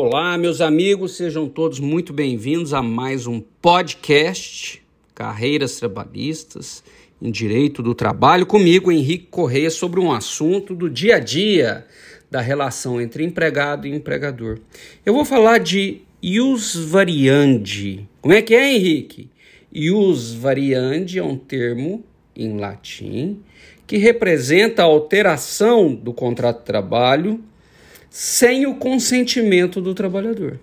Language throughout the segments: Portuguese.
Olá, meus amigos, sejam todos muito bem-vindos a mais um podcast Carreiras Trabalhistas em Direito do Trabalho. Comigo, Henrique Correia, sobre um assunto do dia a dia da relação entre empregado e empregador. Eu vou falar de ius variandi. Como é que é, Henrique? Ius variandi é um termo em latim que representa a alteração do contrato de trabalho sem o consentimento do trabalhador.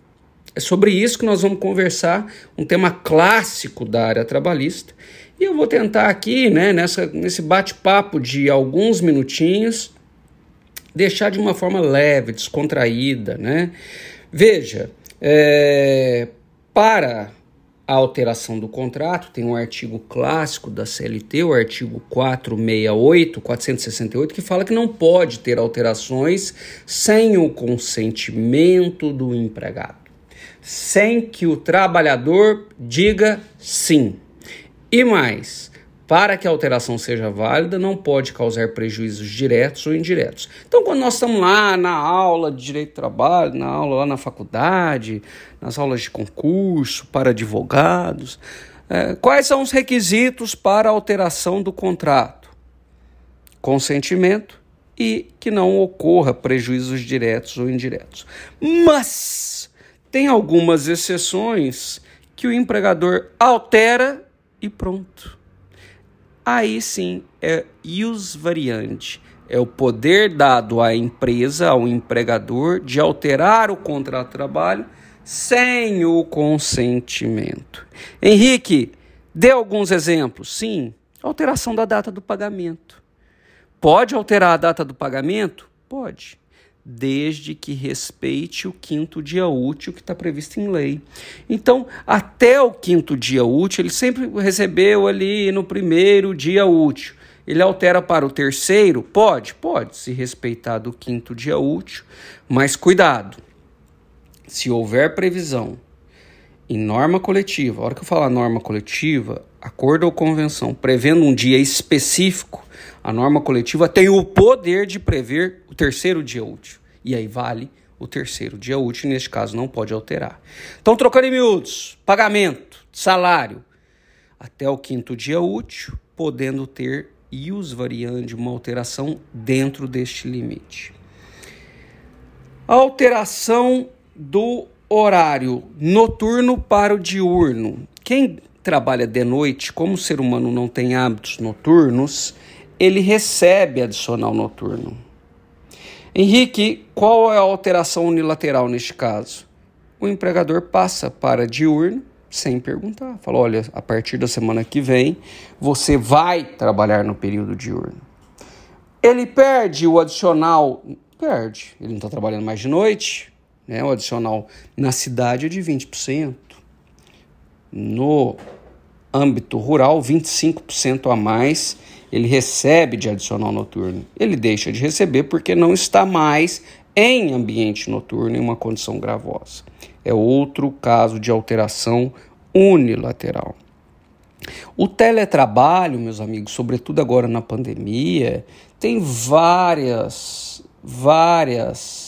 É sobre isso que nós vamos conversar, um tema clássico da área trabalhista. E eu vou tentar aqui, né, nessa, nesse bate-papo de alguns minutinhos, deixar de uma forma leve, descontraída. Né? Veja, é, para a alteração do contrato, tem um artigo clássico da CLT, o artigo 468, 468, que fala que não pode ter alterações sem o consentimento do empregado, sem que o trabalhador diga sim. E mais, para que a alteração seja válida, não pode causar prejuízos diretos ou indiretos. Então, quando nós estamos lá na aula de direito do trabalho, na aula lá na faculdade, nas aulas de concurso para advogados, é, quais são os requisitos para a alteração do contrato? Consentimento e que não ocorra prejuízos diretos ou indiretos. Mas tem algumas exceções que o empregador altera e pronto aí sim é ius variante. É o poder dado à empresa, ao empregador, de alterar o contrato de trabalho sem o consentimento. Henrique, dê alguns exemplos. Sim, alteração da data do pagamento. Pode alterar a data do pagamento? Pode desde que respeite o quinto dia útil que está previsto em lei. Então, até o quinto dia útil, ele sempre recebeu ali no primeiro dia útil. Ele altera para o terceiro? Pode, pode, se respeitar do quinto dia útil, mas cuidado. Se houver previsão em norma coletiva, a hora que eu falar norma coletiva, acordo ou convenção, prevendo um dia específico, a norma coletiva tem o poder de prever o terceiro dia útil. E aí vale o terceiro dia útil, neste caso não pode alterar. Então, trocando em miúdos, pagamento, salário, até o quinto dia útil, podendo ter ius variandi uma alteração dentro deste limite. Alteração do horário noturno para o diurno. Quem trabalha de noite, como o ser humano não tem hábitos noturnos, ele recebe adicional noturno. Henrique, qual é a alteração unilateral neste caso? O empregador passa para diurno sem perguntar. Fala: olha, a partir da semana que vem você vai trabalhar no período diurno. Ele perde o adicional? Perde. Ele não está trabalhando mais de noite. Né? O adicional na cidade é de 20%. No âmbito rural, 25% a mais ele recebe de adicional noturno. Ele deixa de receber porque não está mais em ambiente noturno em uma condição gravosa. É outro caso de alteração unilateral. O teletrabalho, meus amigos, sobretudo agora na pandemia, tem várias, várias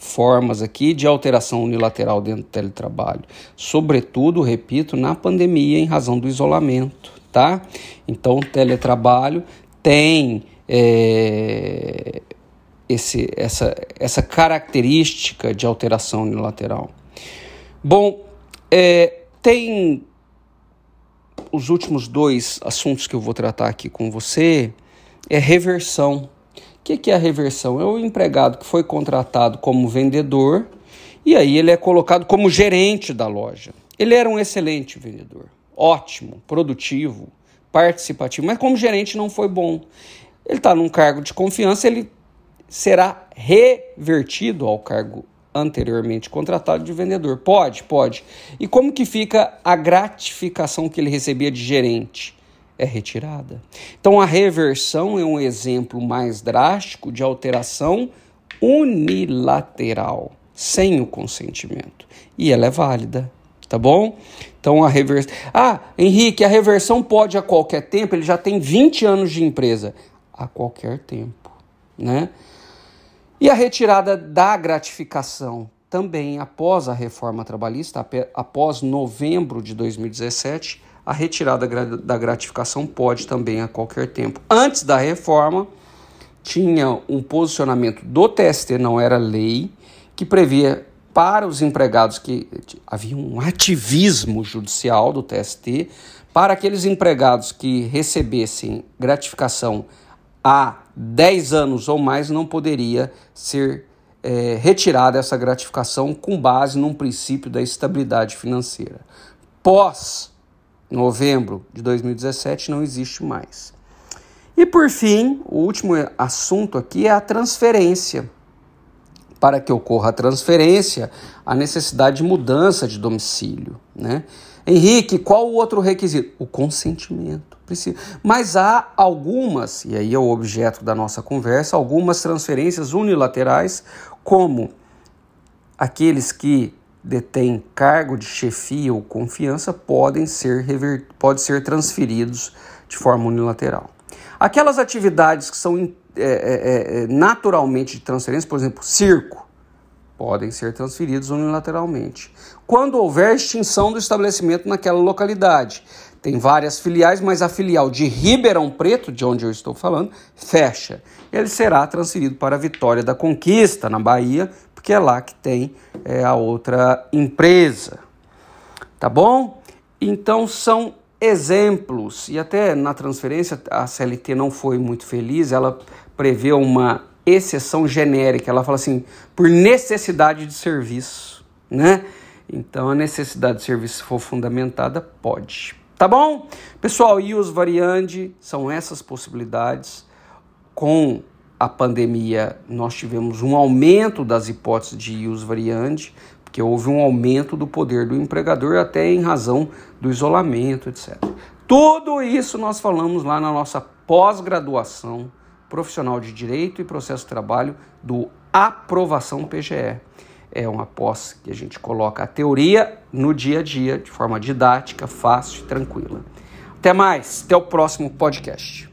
formas aqui de alteração unilateral dentro do teletrabalho. Sobretudo, repito, na pandemia, em razão do isolamento tá? Então, o teletrabalho tem é, esse, essa, essa característica de alteração unilateral. Bom, é, tem os últimos dois assuntos que eu vou tratar aqui com você é reversão. O que, que é a reversão? É o empregado que foi contratado como vendedor e aí ele é colocado como gerente da loja. Ele era um excelente vendedor ótimo, produtivo, participativo, mas como gerente não foi bom. Ele está num cargo de confiança, ele será revertido ao cargo anteriormente contratado de vendedor. Pode, pode. E como que fica a gratificação que ele recebia de gerente? É retirada. Então a reversão é um exemplo mais drástico de alteração unilateral, sem o consentimento. E ela é válida tá bom? Então a reversão. Ah, Henrique, a reversão pode a qualquer tempo, ele já tem 20 anos de empresa. A qualquer tempo, né? E a retirada da gratificação também após a reforma trabalhista, após novembro de 2017, a retirada da gratificação pode também a qualquer tempo. Antes da reforma, tinha um posicionamento do TST, não era lei, que previa para os empregados que havia um ativismo judicial do TST, para aqueles empregados que recebessem gratificação há 10 anos ou mais, não poderia ser é, retirada essa gratificação com base num princípio da estabilidade financeira. Pós novembro de 2017 não existe mais. E por fim, o último assunto aqui é a transferência. Para que ocorra a transferência, a necessidade de mudança de domicílio. Né? Henrique, qual o outro requisito? O consentimento. Mas há algumas, e aí é o objeto da nossa conversa, algumas transferências unilaterais, como aqueles que detêm cargo de chefia ou confiança podem ser, rever... pode ser transferidos de forma unilateral. Aquelas atividades que são é, é, é, é, naturalmente de transferência, por exemplo, circo, podem ser transferidos unilateralmente. Quando houver extinção do estabelecimento naquela localidade, tem várias filiais, mas a filial de Ribeirão Preto, de onde eu estou falando, fecha. Ele será transferido para a Vitória da Conquista, na Bahia, porque é lá que tem é, a outra empresa. Tá bom? Então são exemplos, e até na transferência a CLT não foi muito feliz, ela prevê uma exceção genérica, ela fala assim, por necessidade de serviço, né? Então a necessidade de serviço se for fundamentada, pode. Tá bom? Pessoal, e os variantes são essas possibilidades. Com a pandemia, nós tivemos um aumento das hipóteses de ius variante, porque houve um aumento do poder do empregador, até em razão do isolamento, etc. Tudo isso nós falamos lá na nossa pós-graduação profissional de Direito e Processo de Trabalho do Aprovação PGE. É uma pós que a gente coloca a teoria no dia a dia, de forma didática, fácil e tranquila. Até mais, até o próximo podcast.